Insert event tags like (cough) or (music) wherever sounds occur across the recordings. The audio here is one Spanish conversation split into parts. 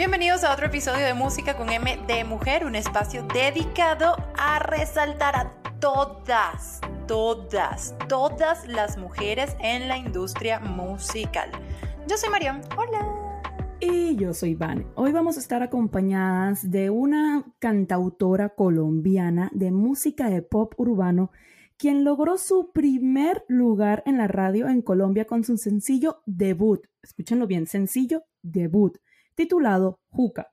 Bienvenidos a otro episodio de Música con M de Mujer, un espacio dedicado a resaltar a todas, todas, todas las mujeres en la industria musical. Yo soy Marión, hola. Y yo soy Van. Hoy vamos a estar acompañadas de una cantautora colombiana de música de pop urbano, quien logró su primer lugar en la radio en Colombia con su sencillo debut. Escúchenlo bien, sencillo debut titulado Juca.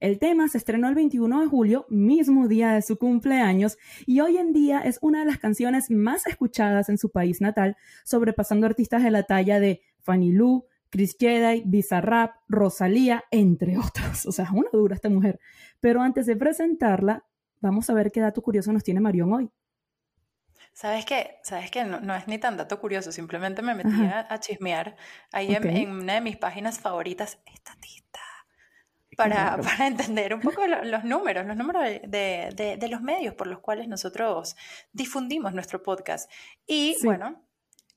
El tema se estrenó el 21 de julio, mismo día de su cumpleaños, y hoy en día es una de las canciones más escuchadas en su país natal, sobrepasando artistas de la talla de Fanny Lu, Chris Jedi, Bizarrap, Rosalía, entre otros. O sea, una dura esta mujer. Pero antes de presentarla, vamos a ver qué dato curioso nos tiene Marión hoy. ¿Sabes qué? ¿Sabes qué? No, es ni tan dato curioso, simplemente me metí a, chismear ahí en, una de mis páginas favoritas, estatista, para, (laughs) para entender un poco los, números, los números de, de, los medios por los cuales nosotros difundimos nuestro podcast. Y bueno,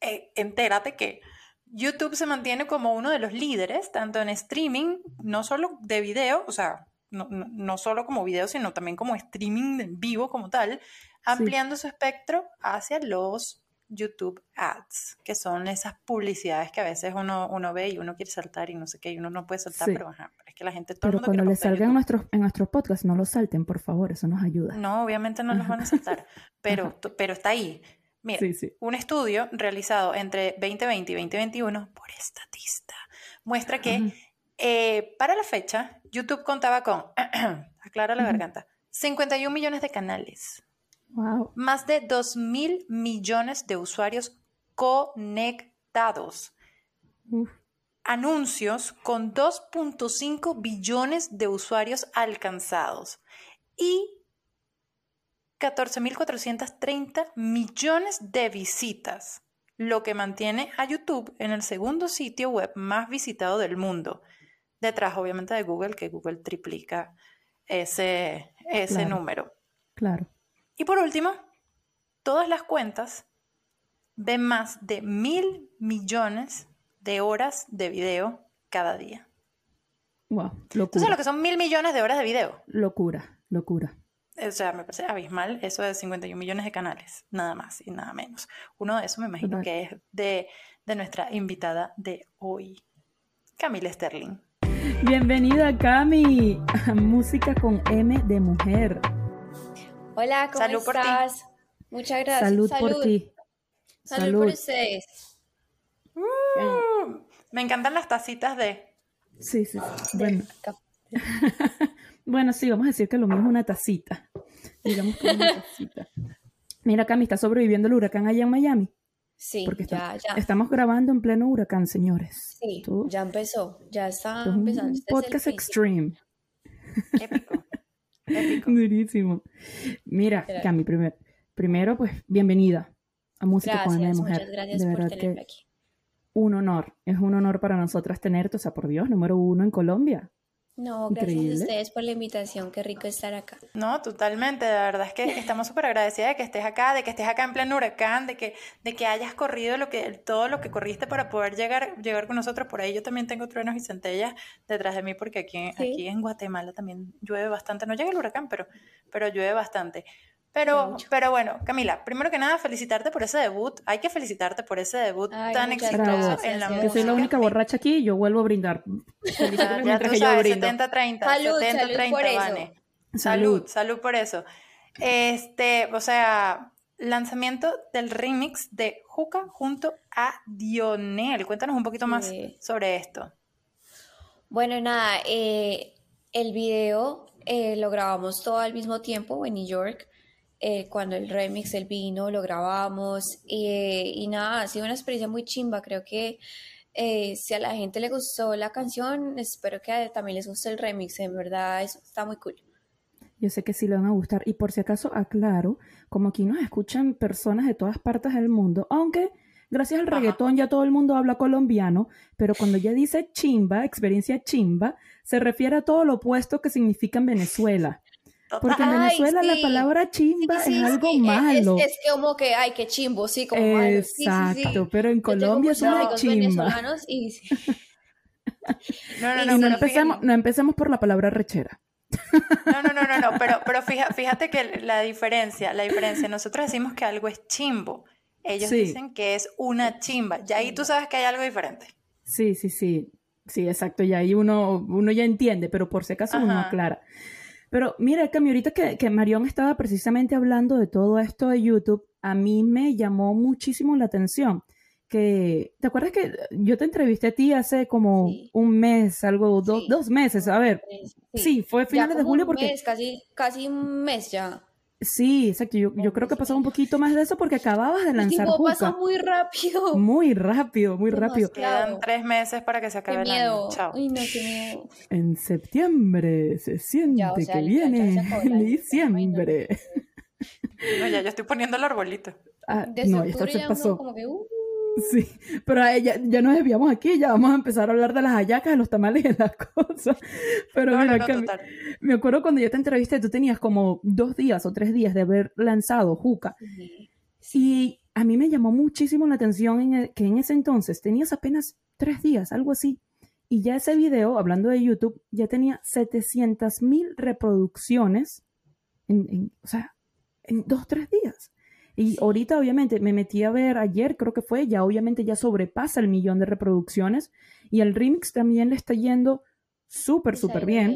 eh, entérate que YouTube se mantiene como uno de los líderes, tanto en streaming, no solo de video, o sea, no, no, no, solo como video, sino también como streaming en vivo como tal, ampliando su espectro hacia los YouTube Ads, que son esas publicidades que a veces uno, uno ve y uno quiere saltar y no sé qué, y uno no puede saltar, pero, es que la gente... Todo pero cuando les salgan en nuestros, en nuestros podcasts, no los salten, por favor, eso nos ayuda. No, obviamente no los van a saltar, (laughs) pero, pero está ahí. Mira, un estudio realizado entre 2020 y 2021 por Estatista muestra que eh, para la fecha YouTube contaba con, (clears throat) aclara la garganta, 51 millones de canales, más de 2 mil millones de usuarios conectados. Anuncios con 2.5 billones de usuarios alcanzados. Y 14.430 millones de visitas, lo que mantiene a YouTube en el segundo sitio web más visitado del mundo. Detrás, obviamente, de Google, que Google triplica ese, ese número. Claro. Y por último, todas las cuentas ven más de mil millones de horas de video cada día. Wow, locura. Entonces, lo que son mil millones de horas de video. Locura, locura. O sea, me parece abismal eso de 51 millones de canales, nada más y nada menos. Uno de esos me imagino que es de, de nuestra invitada de hoy, Camila Sterling. Bienvenida, Cami, a Música con M de Mujer. Hola, ¿cómo Salud estás? Muchas gracias. Salud, por ti. Salud, por ustedes. Mm, me encantan las tacitas de. Sí, sí. Bueno. (laughs) (laughs) bueno, sí, vamos a decir que lo mismo es una tacita. Digamos que una (laughs) tacita. Mira, Cami, está sobreviviendo el huracán allá en Miami. Sí, Porque ya, ya. estamos grabando en pleno huracán, señores. Sí, ya empezó, ya está empezando. Este podcast extreme. Épico. Durísimo. Mira, Cami, primero, primero, pues, bienvenida a Música con la Mujer. Muchas gracias de verdad que aquí. Un honor, es un honor para nosotras tenerte, o sea, por Dios, número uno en Colombia. No, gracias a ustedes por la invitación, qué rico estar acá. No, totalmente, de verdad es que estamos súper agradecidas de que estés acá, de que estés acá en pleno huracán, de que, de que hayas corrido lo que, todo lo que corriste para poder llegar, llegar con nosotros. Por ahí yo también tengo truenos y centellas detrás de mí porque aquí, aquí en Guatemala también llueve bastante, no llega el huracán, pero, pero llueve bastante. Pero, pero bueno, Camila, primero que nada, felicitarte por ese debut. Hay que felicitarte por ese debut tan exitoso en la música. Que soy la única borracha aquí y yo vuelvo a brindar. (laughs) ya, ya tú sabes, 70-30. 70-30, Vane. Salud, salud por eso. Este, o sea, lanzamiento del remix de Juca junto a Dionel. Cuéntanos un poquito más sobre esto. Bueno, nada, eh, el video eh, lo grabamos todo al mismo tiempo en New York. Eh, cuando el remix, el vino, lo grabamos eh, y nada, ha sido una experiencia muy chimba, creo que eh, si a la gente le gustó la canción, espero que también les guste el remix, en verdad eso está muy cool. Yo sé que sí le van a gustar y por si acaso aclaro, como aquí nos escuchan personas de todas partes del mundo, aunque gracias al reggaetón ya todo el mundo habla colombiano, pero cuando ella dice chimba, experiencia chimba, se refiere a todo lo opuesto que significa en Venezuela. Porque en Venezuela la palabra chimba es algo malo. Es, como que, ay, qué chimbo, sí, como Exacto, pero en Colombia es una chimba. (laughs) Y... No, no, no. no, empecemos, no empecemos por la palabra rechera. No, no, no, no, no, pero, pero fíjate, fíjate que la diferencia, la diferencia, nosotros decimos que algo es chimbo, ellos dicen que es una chimba, ya ahí tú sabes que hay algo diferente. Sí, sí, sí, sí, exacto, y ahí uno, uno ya entiende, pero por si acaso uno aclara. Pero mira, Cami, ahorita que, que Marión estaba precisamente hablando de todo esto de YouTube, a mí me llamó muchísimo la atención que, ¿te acuerdas que yo te entrevisté a ti hace como un mes, algo, dos meses? A ver, sí, fue finales de julio porque... Un mes, casi, casi un mes ya. Sí, exacto. Yo, yo creo que pasó un poquito más de eso porque acababas de lanzar El pasó muy rápido. Muy rápido, muy rápido. Quedan tres meses para que se acabe el año. Chao. Uy, no, qué miedo. En septiembre se siente que viene diciembre. No, ya yo estoy poniendo el arbolito. Ah, no, esto se pasó. Como que, uh, Sí, pero ya, ya nos desviamos aquí, ya vamos a empezar a hablar de las hallacas, de los tamales y de las (laughs) cosas. Pero mira, me acuerdo cuando yo te entrevisté, tú tenías como dos días o tres días de haber lanzado Juca. Y a mí me llamó muchísimo la atención en que en ese entonces tenías apenas tres días, algo así. Y ya ese video, hablando de YouTube, ya tenía 700 mil reproducciones en, o sea, en dos, tres días. Y ahorita obviamente me metí a ver ayer, creo que fue, ya obviamente ya sobrepasa el millón de reproducciones y el remix también le está yendo súper, súper bien.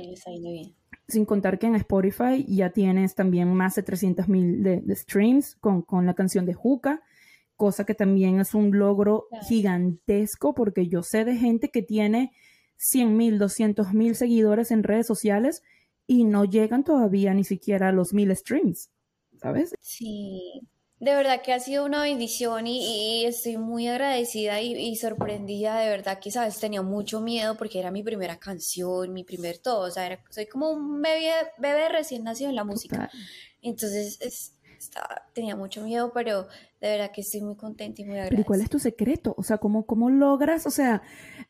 Sin contar que en Spotify ya tienes también más de 300 mil de, streams con, con, la canción de Juca, cosa que también es un logro gigantesco porque yo sé de gente que tiene 100 mil, 200 mil seguidores en redes sociales y no llegan todavía ni siquiera a los mil streams, ¿sabes? Sí, de verdad que ha sido una bendición y, estoy muy agradecida y, sorprendida. De verdad que, sabes, tenía mucho miedo porque era mi primera canción, mi primer todo. O sea, soy como un bebé, bebé recién nacido en la música. Entonces, es, tenía mucho miedo, pero de verdad que estoy muy contenta y muy agradecida. Pero ¿cuál es tu secreto? O sea, ¿cómo, cómo logras, o sea,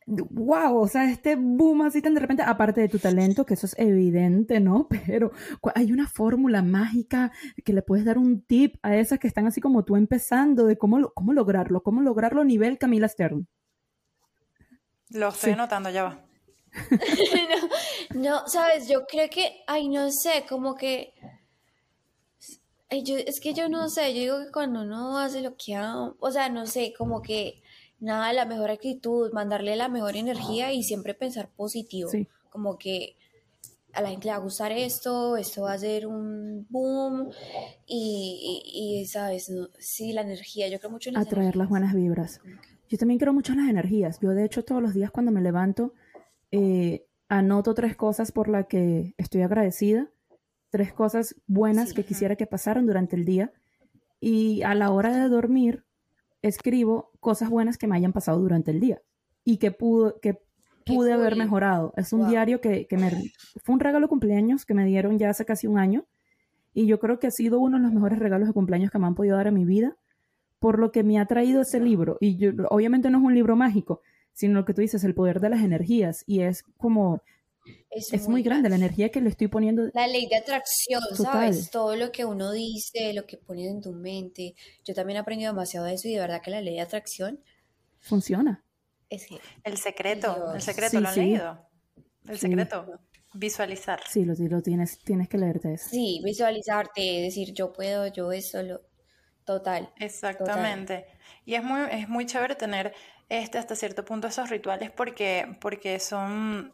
wow, o sea, este boom así tan de repente, aparte de tu talento, que eso es evidente, ¿no? (laughs) Pero hay una fórmula mágica que le puedes dar un tip a esas que están así como tú empezando, de cómo, cómo lograrlo, cómo lograrlo a nivel Camila Stern. Lo estoy notando, ya va. (laughs) no, no, sabes, yo creo que, ay, no sé, como que es que yo no sé, yo digo que cuando uno hace lo que ama, o sea, no sé, como que nada, la mejor actitud, mandarle la mejor energía y siempre pensar positivo. Como que a la gente le va a gustar esto, esto va a ser un boom y, sabes, sí, la energía, yo creo mucho en las Atraer las buenas vibras. Yo también creo mucho en las energías. Yo de hecho todos los días cuando me levanto eh, anoto tres cosas por las que estoy agradecida tres cosas buenas que quisiera que pasaran durante el día y a la hora de dormir escribo cosas buenas que me hayan pasado durante el día y que, pudo, que pude haber mejorado. Es un diario que, que, me... Fue un regalo de cumpleaños que me dieron ya hace casi un año y yo creo que ha sido uno de los mejores regalos de cumpleaños que me han podido dar en mi vida por lo que me ha traído ese libro. Y yo, obviamente no es un libro mágico, sino lo que tú dices, el poder de las energías. Y es como es, muy, grande la energía que le estoy poniendo. La ley de atracción, ¿sabes? Todo lo que uno dice, lo que pones en tu mente. Yo también he aprendido demasiado de eso y de verdad que la ley de atracción funciona. Es el secreto, el secreto, ¿lo han leído? El secreto, visualizar. Sí, lo, lo, tienes, tienes que leerte eso. Sí, visualizarte, decir yo puedo, yo eso, lo, total. Exactamente. Y es muy, es muy chévere tener este hasta cierto punto esos rituales porque, porque son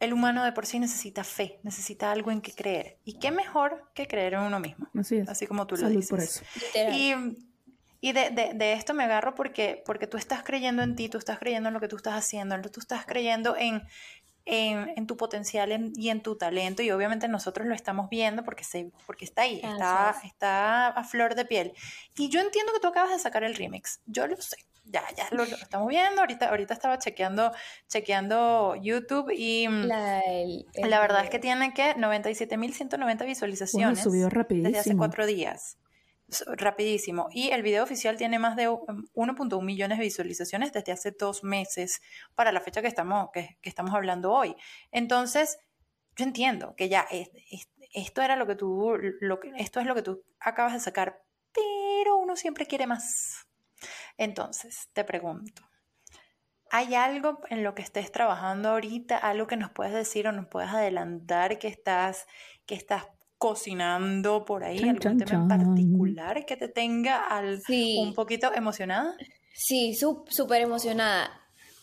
el humano de por sí necesita fe, necesita algo en que creer. ¿Y qué mejor que creer en uno mismo? Así es. Así como tú lo dices. por eso. Y, y de, de, de, esto me agarro porque, porque tú estás creyendo en ti, tú estás creyendo en lo que tú estás haciendo, tú estás creyendo en, en, en tu potencial y en tu talento. Y obviamente nosotros lo estamos viendo porque, se, porque está ahí, está, está a flor de piel. Y yo entiendo que tú acabas de sacar el remix, yo lo sé ya, ya lo, (laughs) estamos viendo. Ahorita, ahorita estaba chequeando, chequeando YouTube y la, verdad es que tiene que 97.190 visualizaciones. subió rapidísimo. Desde hace cuatro días. Rapidísimo. Y el video oficial tiene más de 1.1 millones de visualizaciones desde hace dos meses para la fecha que estamos, que, estamos hablando hoy. Entonces, yo entiendo que ya esto era lo que tú, lo que, esto es lo que tú acabas de sacar, pero uno siempre quiere más. Entonces, te pregunto, ¿Hay algo en lo que estés trabajando ahorita, algo que nos puedes decir o nos puedes adelantar que estás, que estás cocinando por ahí, algún tema en particular que te tenga al, un poquito emocionada? Sí, súper emocionada.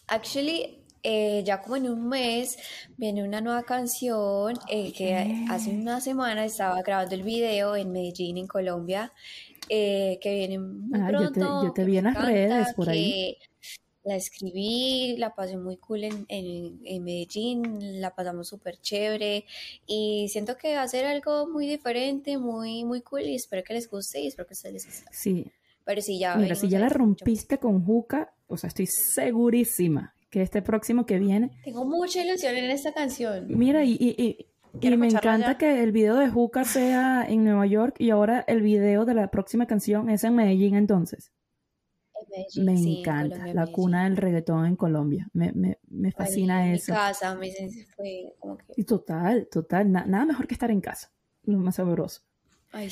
Actually, eh, ya como en un mes viene una nueva canción eh, que hace una semana estaba grabando el video en Medellín, en Colombia, eh, que viene muy ah, pronto. Yo te, vi en las redes por ahí la escribí, la pasé muy cool en, en, Medellín, la pasamos súper chévere y siento que va a ser algo muy diferente, muy, muy cool y espero que les guste y espero que ustedes les guste. Sí. Pero si ya... Mira, si ya la rompiste con Juca, o sea, estoy segurísima que este próximo que viene... Tengo mucha ilusión en esta canción. Mira, y, y, y me encanta que el video de Juca sea en Nueva York y ahora el video de la próxima canción es en Medellín entonces me encanta, la cuna del reggaetón en Colombia. Me, me, me fascina eso. Mi casa, me fue como que... Y total, total. nada mejor que estar en casa. Lo más sabroso. Ay,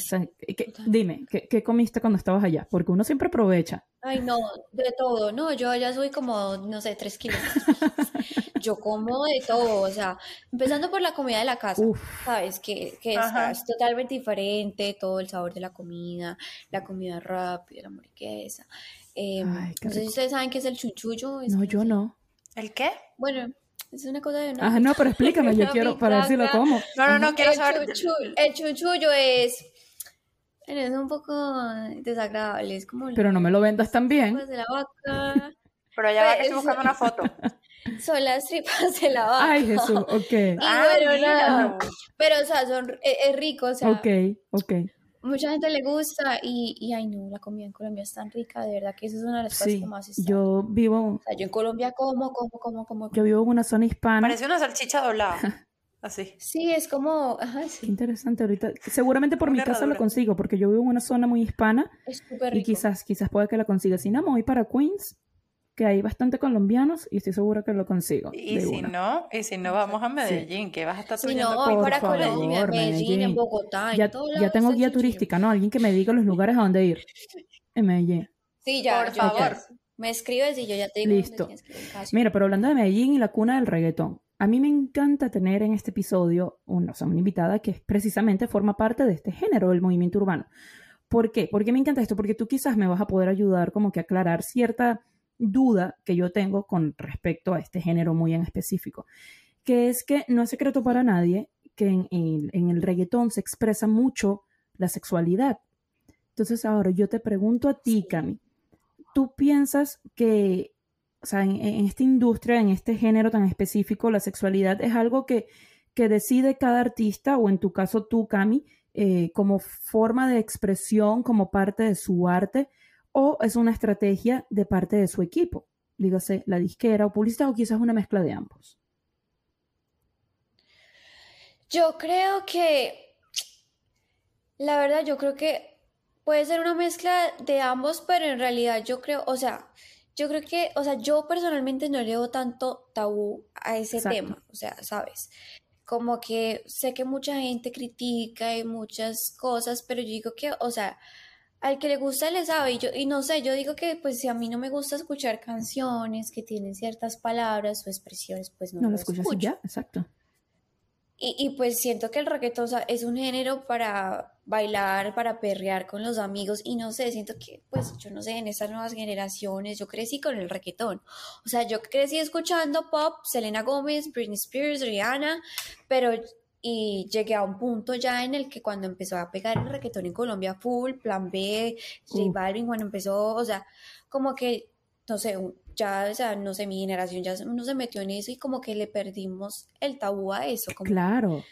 dime, ¿qué, ¿qué, comiste cuando estabas allá? Porque uno siempre aprovecha. Ay, no, de todo. No, yo ya soy como, no sé, tres kilos. (laughs) yo como de todo, o sea, empezando por la comida de la casa, ¿sabes? Que, que es, totalmente diferente, todo el sabor de la comida, la comida rápida, la hamburguesa. Eh, no sé si ustedes saben qué es el chunchullo. no, yo no. ¿El qué? Bueno, es una cosa de... Ah, no, pero (laughs) explícame, yo quiero, para decirlo cómo. No, no, no, quiero el saber. el chunchullo es... Es un poco desagradable, es como... Pero no me lo vendas tan bien. De la vaca. (laughs) pero ya va que estoy buscando una foto. (laughs) Son las tripas de la vaca. Ay, Jesús, (laughs) ok. Y ah, bueno, nada. Pero, o sea, son, es, es rico, o sea. Ok, ok mucha gente le gusta y, y, ay no, la comida en Colombia es tan rica, de verdad que esa es una de las cosas que más está. Yo vivo... O sea, yo en Colombia como, como, como, como. Yo vivo en una zona hispana. Parece una salchicha doblada. Así. Sí, es como... Ajá, sí. Qué interesante ahorita. Seguramente por mi casa lo consigo, porque yo vivo en una zona muy hispana. Es súper rico. Y quizás, quizás pueda que la consiga. Si no, me voy para Queens que hay bastante colombianos y estoy segura que lo consigo. Y si no, y si no vamos a Medellín, que vas a estar Si no, voy para Colombia, Medellín, en Bogotá, ya, ya tengo guía turística, ¿no? Alguien que me diga los lugares a dónde ir en Medellín. Sí, ya, por favor. Me escribes y yo ya te digo. Listo. Mira, pero hablando de Medellín y la cuna del reggaetón, a mí me encanta tener en este episodio una, o sea, una invitada que precisamente forma parte de este género del movimiento urbano. ¿Por qué? ¿Por qué me encanta esto? Porque tú quizás me vas a poder ayudar como que a aclarar cierta duda que yo tengo con respecto a este género muy en específico, que es que no es secreto para nadie que en, el reggaetón se expresa mucho la sexualidad. Entonces ahora yo te pregunto a ti, Cami, ¿tú piensas que, o sea, en, esta industria, en este género tan específico, la sexualidad es algo que, que decide cada artista, o en tu caso tú, Cami, eh, como forma de expresión, como parte de su arte? o es una estrategia de parte de su equipo, dígase la disquera o publicidad o quizás una mezcla de ambos. Yo creo que, la verdad, yo creo que puede ser una mezcla de ambos, pero en realidad yo creo, o sea, yo creo que, o sea, yo personalmente no le tanto tabú a ese tema, o sea, ¿sabes? Como que sé que mucha gente critica y muchas cosas, pero yo digo que, o sea, al que le gusta le sabe. Y, yo, y no sé, yo digo que pues si a mí no me gusta escuchar canciones que tienen ciertas palabras o expresiones, pues no, no lo escuchas ya, exacto. Y, y, pues siento que el reggaetón es un género para bailar, para perrear con los amigos y no sé, siento que pues yo no sé, en estas nuevas generaciones yo crecí con el reggaetón. O sea, yo crecí escuchando pop, Selena Gómez, Britney Spears, Rihanna, pero y llegué a un punto ya en el que cuando empezó a pegar el reggaetón en Colombia full, plan B, J Balvin, cuando empezó, o sea, como que, no sé, ya, o sea, no sé, mi generación ya no se metió en eso y como que le perdimos el tabú a eso. claro.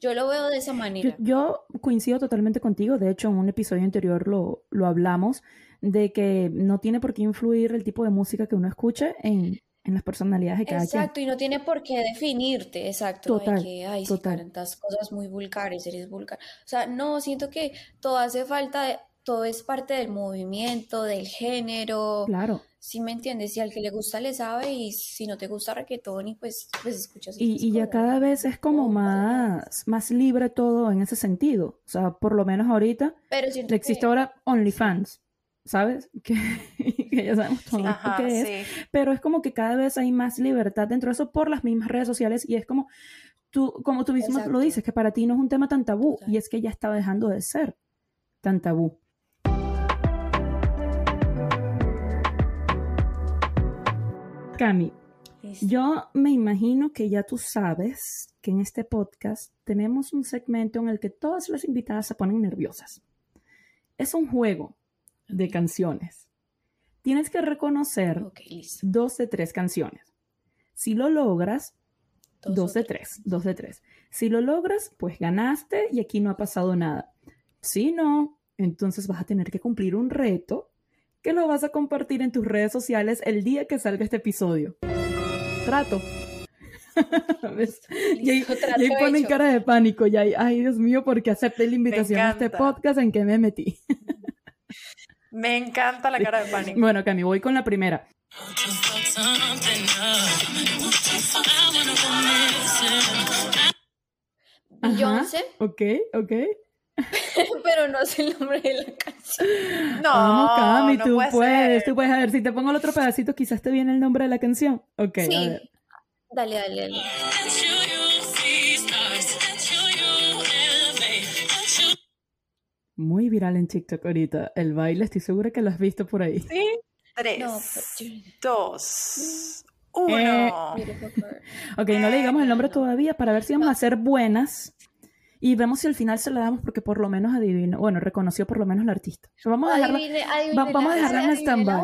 Yo lo veo de esa manera. Yo, coincido totalmente contigo, de hecho en un episodio anterior lo, lo hablamos, de que no tiene por qué influir el tipo de música que uno escuche en, en las personalidades de cada Exacto, y no tiene por qué definirte, exacto. Total, hay que, ay, tantas cosas muy vulgares, eres vulgar. O sea, no, siento que todo hace falta, de, todo es parte del movimiento, del género. Claro. Si me entiendes, si al que le gusta le sabe y si no te gusta reggaetón y pues, pues escuchas. Y, y ya cada vez es como más, más libre todo en ese sentido. O sea, por lo menos ahorita Pero existe ahora OnlyFans. ¿sabes? (laughs) Que, ya sabemos todo qué es. Pero es como que cada vez hay más libertad dentro de eso por las mismas redes sociales y es como tú, como tú mismo lo dices, que para ti no es un tema tan tabú y es que ya estaba dejando de ser tan tabú. Cami, yo me imagino que ya tú sabes que en este podcast tenemos un segmento en el que todas las invitadas se ponen nerviosas. Es un juego de canciones. Tienes que reconocer dos de tres canciones. Si lo logras, dos, de tres, dos de tres. Si lo logras, pues ganaste y aquí no ha pasado nada. Si no, entonces vas a tener que cumplir un reto que lo vas a compartir en tus redes sociales el día que salga este episodio. Trato. (laughs) y ahí, ponen cara de pánico y ahí, ay Dios mío, porque acepté la invitación a este podcast en que me metí. me encanta la cara de pánico. Bueno, Cami, voy con la primera. Beyoncé. Ok, ok. (laughs) Pero no sé el nombre de la canción. (laughs) No, Vamos, Cami, tú puedes, tú puedes. A ver, si te pongo el otro pedacito, quizás te viene el nombre de la canción. Ok, sí. a ver. Dale, dale, dale. Muy viral en TikTok ahorita. El baile, estoy segura que lo has visto por ahí. Sí. Tres, dos, uno. Eh. (laughs) ok, no le digamos el nombre todavía para ver si vamos a ser buenas y vemos si al final se la damos porque por lo menos adivino, bueno, reconoció por lo menos la artista. vamos a dejarla, vamos a dejarla en stand-by.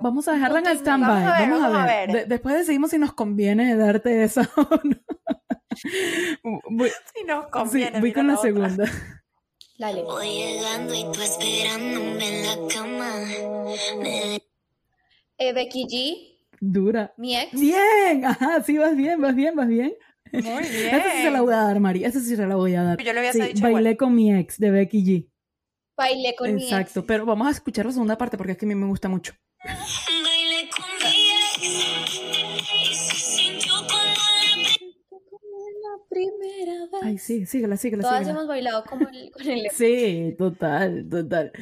vamos a dejarla en stand-by. Vamos, a ver. después decidimos si nos conviene darte esa (laughs) o no. voy, si nos conviene. voy con la, segunda. Dale. Voy llegando y tú esperándome en la cama. Eh, Becky G. Dura. Mi ex. Bien, ajá, sí, vas bien, vas bien, vas bien. Muy bien. (laughs) Esa sí se la voy a dar, Mari. Esa sí se la voy a dar. Yo le había sí, dicho Bailé con mi ex de Becky G. Bailé con mi ex. Exacto, pero vamos a escuchar la segunda parte porque es que a mí me gusta mucho. Bailé con mi primera vez. Ay, sí, síguela, síguela. Todas hemos bailado como el, con el... Sí, total, total.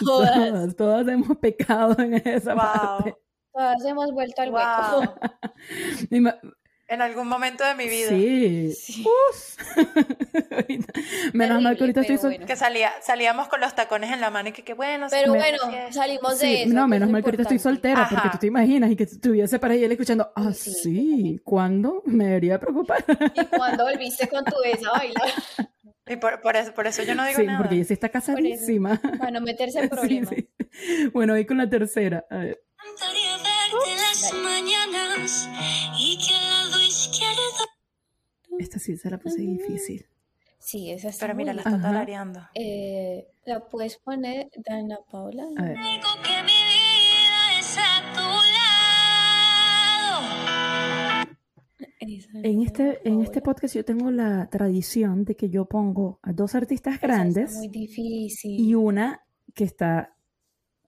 Todas. todas. hemos pecado en esa parte. Todas hemos vuelto al hueco. (laughs) En algún momento de mi vida. Sí. (laughs) menos mal que ahorita estoy soltera. Que salía, salíamos con los tacones en la mano y que qué bueno. Pero bueno, salimos de eso. No, menos mal que ahorita estoy soltera porque tú te imaginas y que estuviese para él escuchando, ah, sí, ¿cuándo? Me debería preocupar. ¿Y cuándo volviste con tu esa bailar? Y por, por, eso, por eso yo no digo nada. Sí, porque ella sí está casadísima. Para no meterse (laughs) en problemas. Sí, bueno, voy con la tercera. A ver. Esta sí se la puse difícil. Sí, esa está Pero mira, la está talareando. Eh, la puedes poner, Dana Paula. A ver. En este, en este podcast yo tengo la tradición de que yo pongo a dos artistas grandes muy difícil. y una que está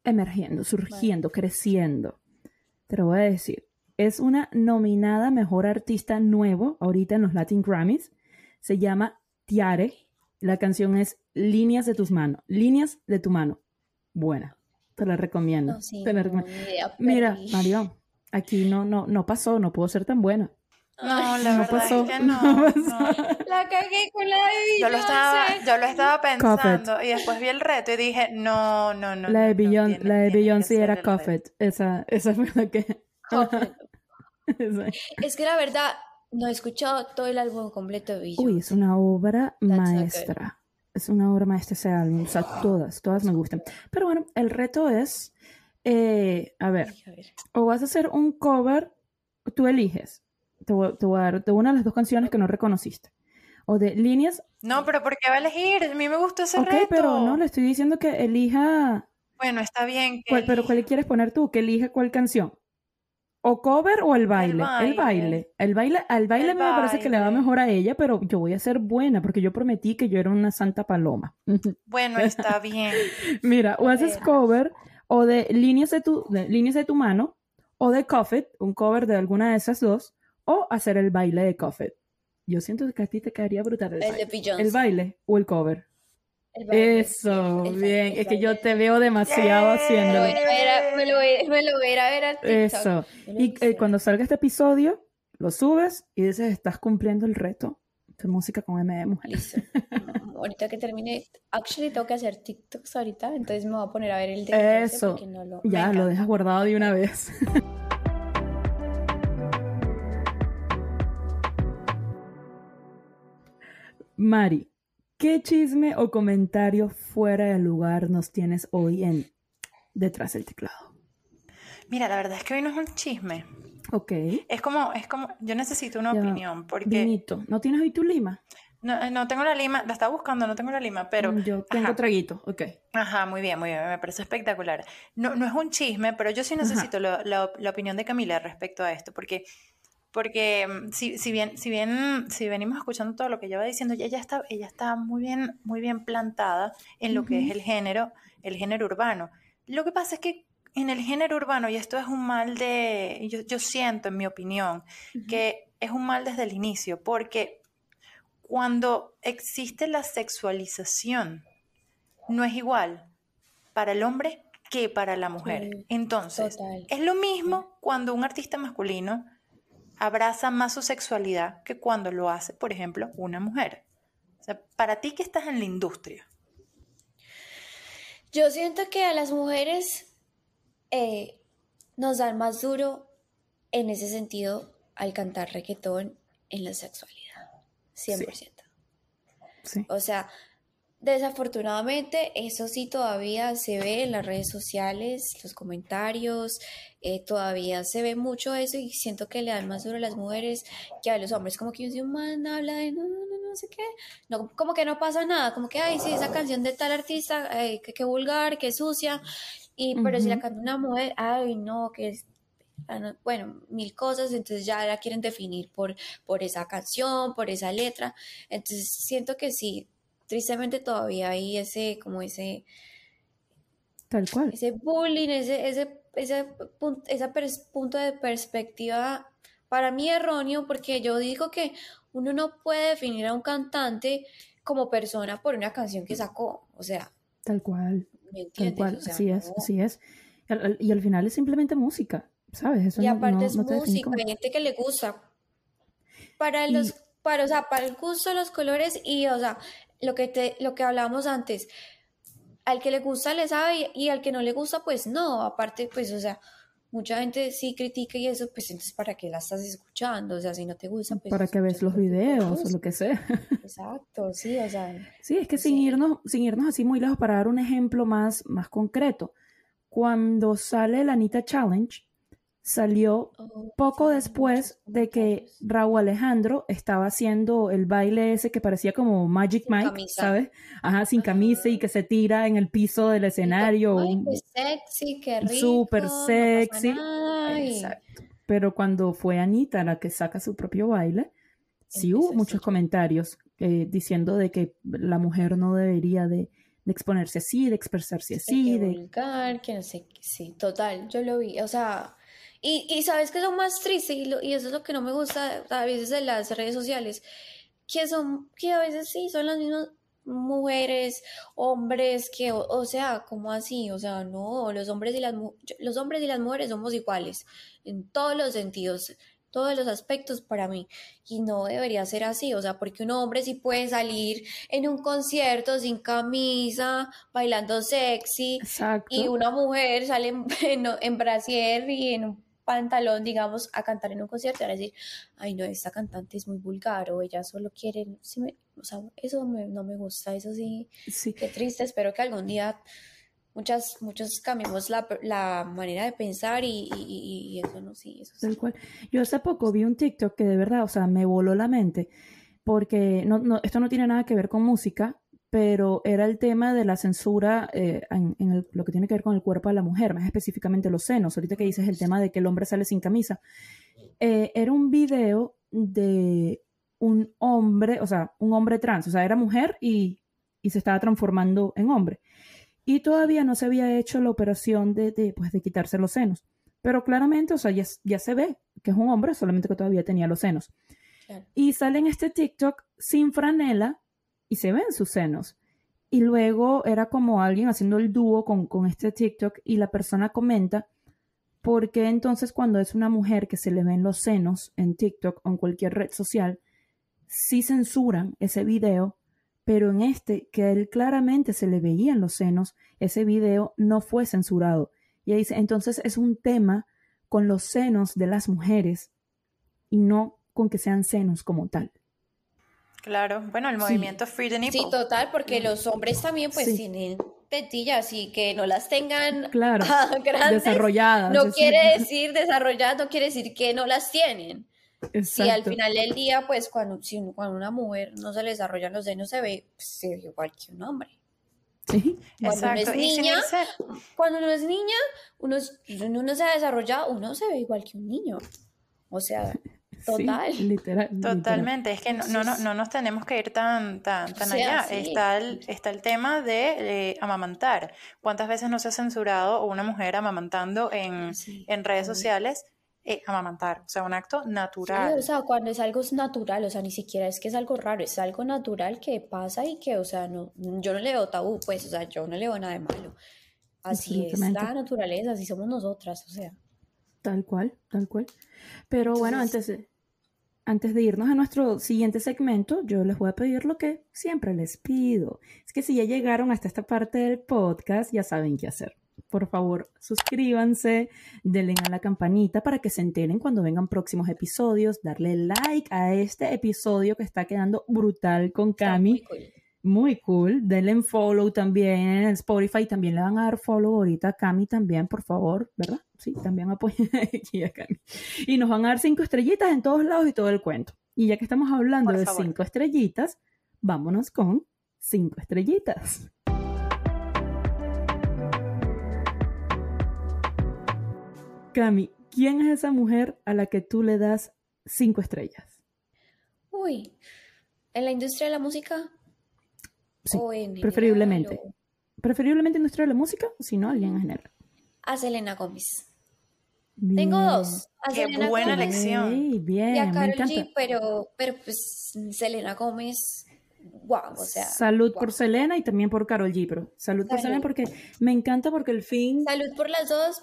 emergiendo, surgiendo, creciendo. Te lo voy a decir es una nominada Mejor Artista Nuevo ahorita en los Latin Grammys. Se llama Tiare. La canción es Líneas de tus manos. Líneas de tu mano. Buena. Te la recomiendo. Te la recomiendo. Mira, Mario, aquí no, no, no pasó, no puedo ser tan buena. No, la verdad pasó, es que (laughs) no, La cagué con la de yo lo estaba, yo lo estaba pensando y después vi el reto y dije, no, no, no. La de Beyoncé, la de Beyoncé era Coffet. Esa, esa fue la que... (laughs) es que la verdad, no he escuchado todo el álbum completo de. Uy, es una obra maestra. Es una obra maestra ese álbum. O sea, todas, todas me gustan. Pero bueno, el reto es, eh, a, ver, o vas a hacer un cover, tú eliges. Te voy, a dar de una de las dos canciones que no reconociste. O de líneas. No, pero ¿por qué va a elegir? A mí me gusta ese reto. Ok, pero no, le estoy diciendo que elija. Bueno, está bien. pero ¿cuál quieres poner tú? Que elija cuál canción. ¿O cover o el baile? El baile. El baile, al baile me parece que le va mejor a ella, pero yo voy a ser buena porque yo prometí que yo era una santa paloma. (laughs) Bueno, está bien. (laughs) Mira, o haces cover o de líneas de tu, líneas de tu mano o de Coffet, un cover de alguna de esas dos, o hacer el baile de Coffet. Yo siento que a ti te quedaría brutal el, el baile. ¿El baile o el cover? Eso, bien. es que yo te veo demasiado haciendo. Me lo voy a ver a Eso. Y eh, cuando salga este episodio, lo subes y dices, estás cumpliendo el reto de música con M de mujer. Listo. (laughs) ahorita que termine, actually tengo que hacer TikToks ahorita, entonces me voy a poner a ver el de Eso. Ya, lo dejas guardado de una vez. (laughs) Mari, ¿qué chisme o comentario fuera de lugar nos tienes hoy en Detrás del Teclado? Mira, la verdad es que hoy no es un chisme. Ok. Es como, es como, yo necesito una opinión porque... Vinito. ¿No tienes hoy tu lima? No, eh, no tengo la lima, la estaba buscando, no tengo la lima, pero... Mm, yo tengo traguito, ok. Ajá, muy bien, muy bien, me parece espectacular. No, no es un chisme, pero yo sí necesito la, la, opinión de Camila respecto a esto, porque porque mm, si, si, bien, si bien, si venimos escuchando todo lo que ella va diciendo, ella está, ella está muy bien, muy bien plantada en lo que es el género, el género urbano. Lo que pasa es que en el género urbano, y esto es un mal de, yo, yo siento, en mi opinión, que es un mal desde el inicio, porque cuando existe la sexualización, no es igual para el hombre que para la mujer. Entonces, es lo mismo cuando un artista masculino abraza más su sexualidad que cuando lo hace, por ejemplo, una mujer. O sea, para ti que estás en la industria. Yo siento que a las mujeres eh, nos dan más duro en ese sentido al cantar reggaetón en la sexualidad. 100%. Sí. O sea, Desafortunadamente, eso sí todavía se ve en las redes sociales, los comentarios, eh, todavía se ve mucho eso y siento que le dan más duro a las mujeres que a los hombres, como que un man habla de no, no, no, no sé qué, no, como que no pasa nada, como que, ay, sí, esa canción de tal artista, que, vulgar, que sucia, y pero si la canta una mujer, ay, no, que es ah, bueno, mil cosas, entonces ya la quieren definir por, por esa canción, por esa letra. Entonces siento que sí, tristemente todavía hay ese, como ese... Tal cual. Ese bullying, ese, ese, ese, ese punto de perspectiva para mí erróneo, porque yo digo que uno no puede definir a un cantante como persona por una canción que sacó, o sea. Tal cual. Tal cual, así es, así es. Y al, final es simplemente música, ¿sabes? Eso y aparte es música, hay gente que le gusta. Para los, para, o sea, para el gusto de los colores y, o sea, lo que, te, lo que hablábamos antes, al que le gusta le sabe y, al que no le gusta, pues no, aparte, pues, o sea, mucha gente sí critica y eso, pues entonces, ¿para qué la estás escuchando? O sea, si no te gusta, pues... Para que ves los videos o lo que sea. Exacto, sí, o sea... Sí, es que sin, irnos, sin irnos así muy lejos, para dar un ejemplo más, más concreto, cuando sale la Anita Challenge, salió oh, poco después de que Raúl Alejandro estaba haciendo el baile ese que parecía como Magic Mike, ¿sabes? Ajá, sin camisa y que se tira en el piso del escenario. Ay, qué sexy, qué rico. Súper sexy. Exacto. Pero cuando fue Anita la que saca su propio baile, sí hubo muchos comentarios eh, diciendo de que la mujer no debería de, exponerse así, de expresarse así. de que no sé, sí, total, yo lo vi, o sea, y, y sabes que es lo más triste y, y, eso es lo que no me gusta a veces de las redes sociales, que son, que a veces sí, son las mismas mujeres, hombres, que, o, sea, como así? O sea, no, los hombres y las, los hombres y las mujeres somos iguales en todos los sentidos, todos los aspectos para mí. Y no debería ser así, o sea, porque un hombre sí puede salir en un concierto sin camisa, bailando sexy, y una mujer sale en, (laughs) en, en brasier y en un pantalón, digamos, a cantar en un concierto y a decir, ay, no, esta cantante es muy vulgar o ella solo quiere, o sea, eso no me gusta, eso sí, sí, qué triste, espero que algún día muchas, muchos cambiemos la, la manera de pensar y, y, eso no, sí, eso sí. cual. Yo hace poco vi un TikTok que de verdad, o sea, me voló la mente, porque no, no, esto no tiene nada que ver con música, pero era el tema de la censura eh, en, lo que tiene que ver con el cuerpo de la mujer, más específicamente los senos. Ahorita que dices el tema de que el hombre sale sin camisa. Eh, era un video de un hombre, o sea, un hombre trans, o sea, era mujer y, y, se estaba transformando en hombre. Y todavía no se había hecho la operación de, de, pues, de quitarse los senos. Pero claramente, o sea, ya, ya, se ve que es un hombre, solamente que todavía tenía los senos. Y sale en este TikTok sin franela y se ven sus senos. Y luego era como alguien haciendo el dúo con, con este TikTok y la persona comenta, ¿por qué entonces cuando es una mujer que se le ven los senos en TikTok o en cualquier red social, sí censuran ese video, pero en este, que él claramente se le veían los senos, ese video no fue censurado. Y ahí dice, entonces es un tema con los senos de las mujeres y no con que sean senos como tal. Claro, bueno, el movimiento Free the Nipple. Sí, total, porque los hombres también pues tienen tetillas y que no las tengan (laughs) claro, desarrolladas. No quiere (laughs) decir desarrolladas, no quiere decir que no las tienen. Exacto. Y al final del día, pues cuando, si, cuando una mujer no se le desarrollan los senos, se ve, pues, se ve igual que un hombre. Sí, cuando Exacto. Uno es niña, cuando uno es niña, uno, uno se ha desarrollado, uno se ve igual que un niño. O sea, Total. literal, Totalmente, es que no, no, no, nos tenemos que ir tan, tan, tan allá. Está el, está el tema de eh, amamantar. ¿Cuántas veces no se ha censurado una mujer amamantando en, en redes sociales? Eh, amamantar, o sea, un acto natural. o sea, cuando es algo natural, o sea, ni siquiera es que es algo raro, es algo natural que pasa y que, o sea, no, yo no le veo tabú, pues, o sea, yo no le veo nada de malo. Así es la naturaleza, así somos nosotras, o sea. Tal cual, tal cual. Pero bueno, antes de, antes de irnos a nuestro siguiente segmento, yo les voy a pedir lo que siempre les pido. Es que si ya llegaron hasta esta parte del podcast, ya saben qué hacer. Por favor, suscríbanse, denle a la campanita para que se enteren cuando vengan próximos episodios, darle like a este episodio que está quedando brutal con Cami muy cool. Denle en follow también en Spotify. También le van a dar follow ahorita a Cami también, por favor, ¿verdad? Sí, también apoyen (laughs) aquí a Cami. Y nos van a dar cinco estrellitas en todos lados y todo el cuento. Y ya que estamos hablando de cinco estrellitas, vámonos con cinco estrellitas. Cami, ¿quién es esa mujer a la que tú le das cinco estrellas? Uy, en la industria de la música, preferiblemente. Preferiblemente industria de la música, o si no, alguien en general. A Selena Gómez. Tengo dos. Qué buena elección. bien, y a Karol G, pero, pero pues Selena Gómez, wow, o sea. Salud por Selena y también por Karol G, pero salud, por Selena porque me encanta porque el fin. Salud por las dos,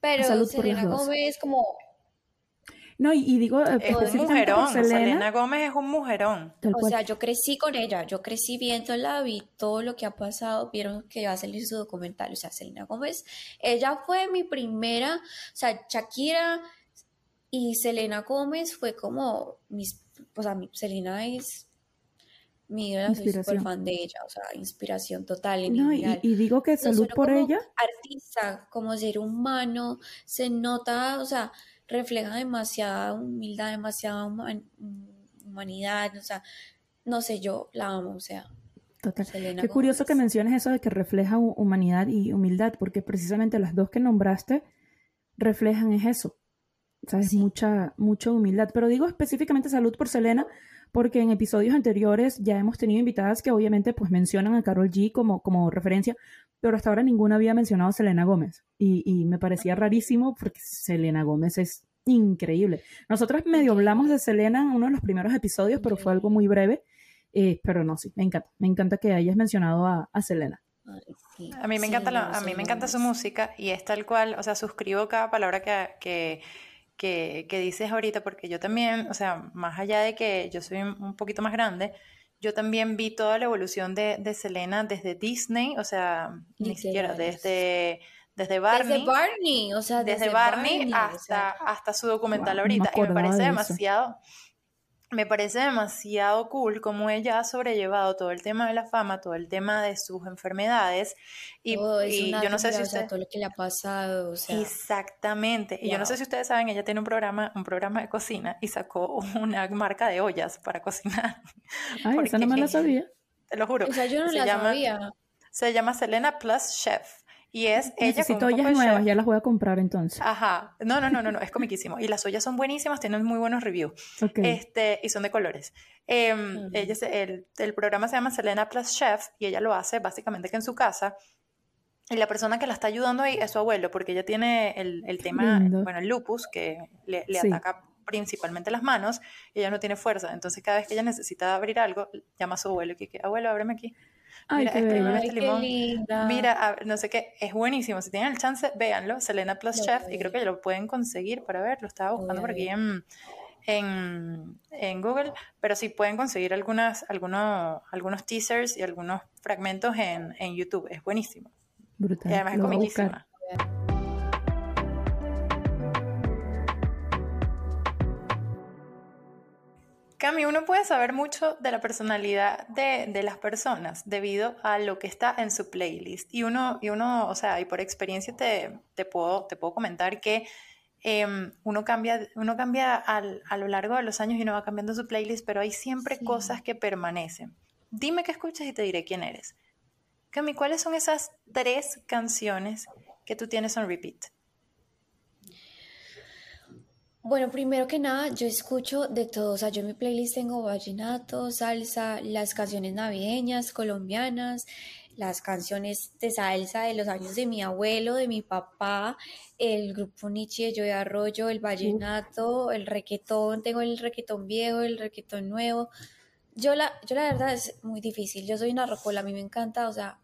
pero Selena Gómez como no, y, digo, eh, es un mujerón. Selena, Gómez es un mujerón. O sea, yo crecí con ella, yo crecí viéndola, vi todo lo que ha pasado, vieron que va a salir su documental. O sea, Selena Gómez, ella fue mi primera, o sea, Shakira y Selena Gómez fue como mis, o sea, Selena es mi idea, soy súper fan de ella, o sea, inspiración total. No, y, y, digo que salud por ella. Artista, como ser humano, se nota, o sea, refleja demasiada humildad, demasiada humanidad, o sea, no sé, yo la amo, o sea. Total. Qué curioso que menciones eso de que refleja humanidad y humildad, porque precisamente las dos que nombraste reflejan es eso. ¿Sabes? Mucha, mucha humildad. Pero digo específicamente salud por Selena, porque en episodios anteriores ya hemos tenido invitadas que obviamente pues mencionan a Carol G como, como referencia, pero hasta ahora ninguna había mencionado a Selena Gómez. Y, me parecía rarísimo porque Selena Gómez es increíble. Nosotros medio hablamos de Selena en uno de los primeros episodios, pero fue algo muy breve. Eh, pero no, sí, me encanta. Me encanta que hayas mencionado a, Selena. A mí me encanta a mí me encanta su música y es tal cual, o sea, suscribo cada palabra que, que, que, dices ahorita porque yo también, o sea, más allá de que yo soy un poquito más grande, yo también vi toda la evolución de, de Selena desde Disney, o sea, ni siquiera desde, desde Barney. Desde Barney, o sea, desde, Barney, hasta, hasta su documental ahorita. y me parece demasiado, me parece demasiado cool cómo ella ha sobrellevado todo el tema de la fama, todo el tema de sus enfermedades. Y, yo no sé si usted... todo lo que le ha pasado. O sea... Exactamente. Y yo no sé si ustedes saben, ella tiene un programa, un programa de cocina y sacó una marca de ollas para cocinar. Ay, esa no me la sabía. Te lo juro. O sea, yo no la sabía. Se llama Selena Plus Chef. Y es ella Necesito ollas nuevas, ya las voy a comprar entonces. Aja. No, no, no, no, no, es (laughs) comiquísimo. Y las ollas son buenísimas, tienen muy buenos reviews. Este, y son de colores. Em, ella el, el, programa se llama Selena Plus Chef y ella lo hace básicamente que en su casa. Y la persona que la está ayudando ahí es su abuelo, porque ella tiene el, el tema, bueno, el lupus, que le, le ataca principalmente las manos, y ella no tiene fuerza. Entonces, cada vez que ella necesita abrir algo, llama a su abuelo y dice, abuelo, ábreme aquí. Mira, este limón. Mira, no sé qué, es buenísimo. Si tienen el chance, véanlo. Selena Plus Chef, y creo que lo pueden conseguir para ver. Lo estaba buscando por aquí en, en, Google, pero sí pueden conseguir algunas, algunos, algunos teasers y algunos fragmentos en, en YouTube. Es buenísimo. Brutal. Y además es comiquísima. Cami, uno puede saber mucho de la personalidad de, las personas debido a lo que está en su playlist. Y uno, y uno o sea, y por experiencia te, te, puedo, te puedo comentar que em, uno cambia, uno cambia a lo largo de los años y uno va cambiando su playlist, pero hay siempre cosas que permanecen. Dime qué escuchas y te diré quién eres. Cami, ¿cuáles son esas tres canciones que tú tienes en repeat? Bueno, primero que nada, yo escucho de todo. O sea, yo en mi playlist tengo vallenato, salsa, las canciones navideñas, colombianas, las canciones de salsa de los años de mi abuelo, de mi papá, el grupo Nietzsche, Yo de Arroyo, el vallenato, el requetón, tengo el requetón viejo, el requetón nuevo. Yo la, yo la verdad es muy difícil. Yo soy una rocola, a mí me encanta, o sea,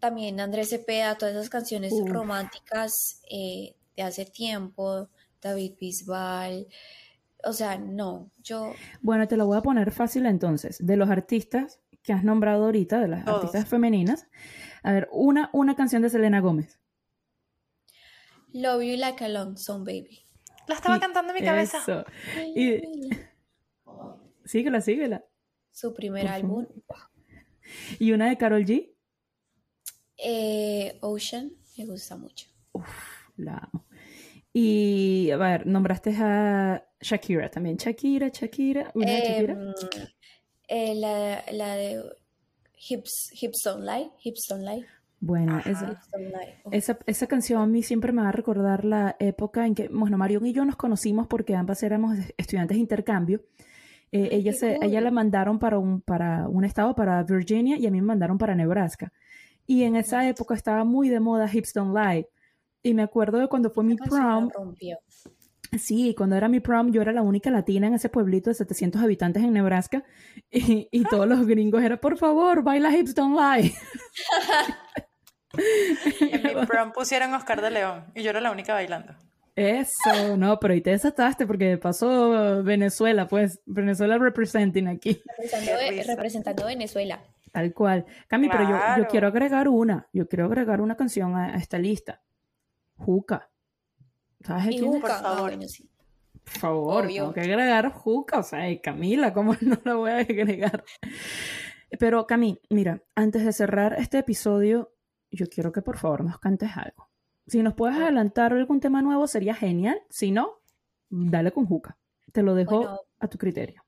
también Andrés Cepeda, todas esas canciones románticas eh, de hace tiempo David Bisbal. O sea, no, yo... Bueno, te lo voy a poner fácil entonces. De los artistas que has nombrado ahorita, de las artistas femeninas, a ver, una, una canción de Selena Gómez. Love You Like a Long Song Baby. La estaba cantando en mi cabeza. Eso. Y... Síguela, síguela. Su primer álbum. ¿Y una de Carol G? Eh, Ocean, me gusta mucho. Uf, la amo. Y, a ver, nombraste a Shakira también. Shakira, Shakira, una Shakira. Em, eh, la, la, de Hips, Hips Don't Lie, Hips Don't Lie. Bueno, esa, esa, esa, canción a mí siempre me va a recordar la época en que, bueno, Marion y yo nos conocimos porque ambas éramos estudiantes de intercambio. Eh, ella, se, ella la mandaron para un, para un estado, para Virginia, y a mí me mandaron para Nebraska. Y en esa época estaba muy de moda Hips Don't Lie. Y me acuerdo de cuando fue mi prom. Sí, cuando era mi prom, yo era la única latina en ese pueblito de 700 habitantes en Nebraska. (laughs) Y, y todos los gringos eran, por favor, baila Hips Don't Lie. (laughs) en mi (laughs) prom pusieron Oscar de León y yo era la única bailando. Eso, no, pero ahí te desataste porque pasó Venezuela, pues Venezuela representing aquí. Representando, Venezuela. Tal cual. Cami, pero yo, yo, quiero agregar una, yo quiero agregar una canción a esta lista. Juca. ¿Sabes quién Por favor. Por favor, tengo que agregar Juca. O sea, Camila, ¿cómo (laughs) no la voy a agregar? Pero Cami, mira, antes de cerrar este episodio, yo quiero que por favor nos cantes algo. Si nos puedes adelantar algún tema nuevo, sería genial. Si no, dale con Juca. Te lo dejo a tu criterio.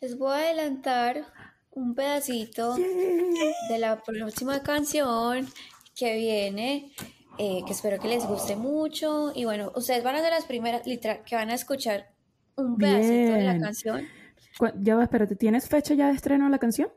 Les voy a adelantar un pedacito de la próxima canción que viene eh, que espero que les guste mucho. Y bueno, ustedes van a ser las primeras, literal, que van a escuchar un pedacito de la canción. Ya va, espérate, ¿tienes fecha ya de estreno de la canción?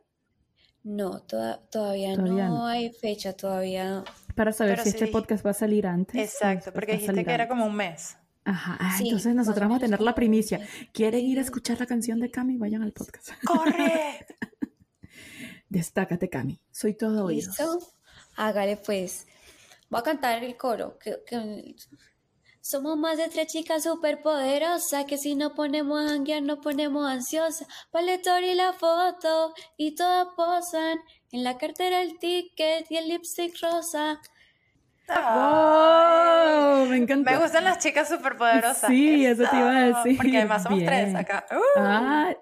No, todavía, no, hay fecha, todavía Para saber si este podcast va a salir antes. Exacto, porque dijiste que era como un mes. Ajá, ah, entonces nosotros vamos a tener la primicia. ¿Quieren ir a escuchar la canción de Cami? Vayan al podcast. (laughs) ¡Corre! (laughs) Destácate, Cami. Soy todo oídos. ¿Listo? Hágale pues. Voy a cantar el coro. Que, somos más de tres chicas superpoderosas que si no ponemos a no ponemos ansiosa. Paletor y la foto y todas posan. En la cartera el ticket y el lipstick rosa. ¡Wow! Me encanta. Me gustan las chicas superpoderosas. Sí, eso te iba a decir. Porque además somos tres acá. Ah,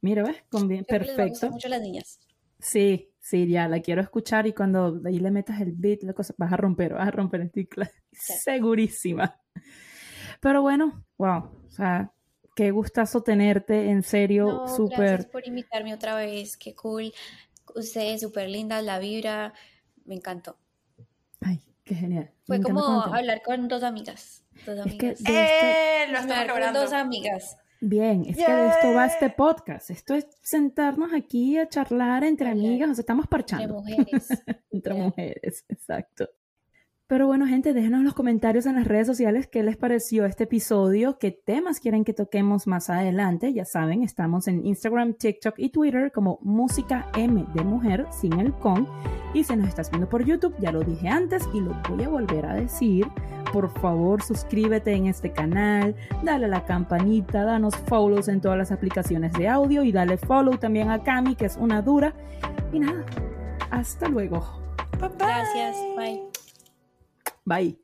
mira, ¿ves? Con bien, perfecto. Me gustan mucho las niñas. Sí, sí, ya la quiero escuchar y cuando ahí le metas el beat, la cosa, vas a romper, vas a romper, estoy (laughs) segurísima. Pero bueno, wow, o sea, qué gustazo tenerte, en serio, súper. Gracias por invitarme otra vez, qué cool. Ustedes súper lindas, la vibra, me encantó. Ay, qué genial. Fue como hablar con dos amigas. Dos amigas. Es que ¡Eh! lo estamos logrando. Dos amigas. Bien, es que de esto va este podcast. Esto es sentarnos aquí a charlar entre amigas, o sea, estamos parchando. Entre mujeres. (laughs) entre mujeres, exacto. Pero bueno, gente, déjenos en los comentarios en las redes sociales qué les pareció este episodio, qué temas quieren que toquemos más adelante. Ya saben, estamos en Instagram, TikTok y Twitter como Música M de Mujer sin el con. Y si nos estás viendo por YouTube, ya lo dije antes y lo voy a volver a decir. Por favor, suscríbete en este canal, dale a la campanita, danos follows en todas las aplicaciones de audio y dale follow también a Cami, que es una dura. Y nada, hasta luego. Gracias, bye. Bye.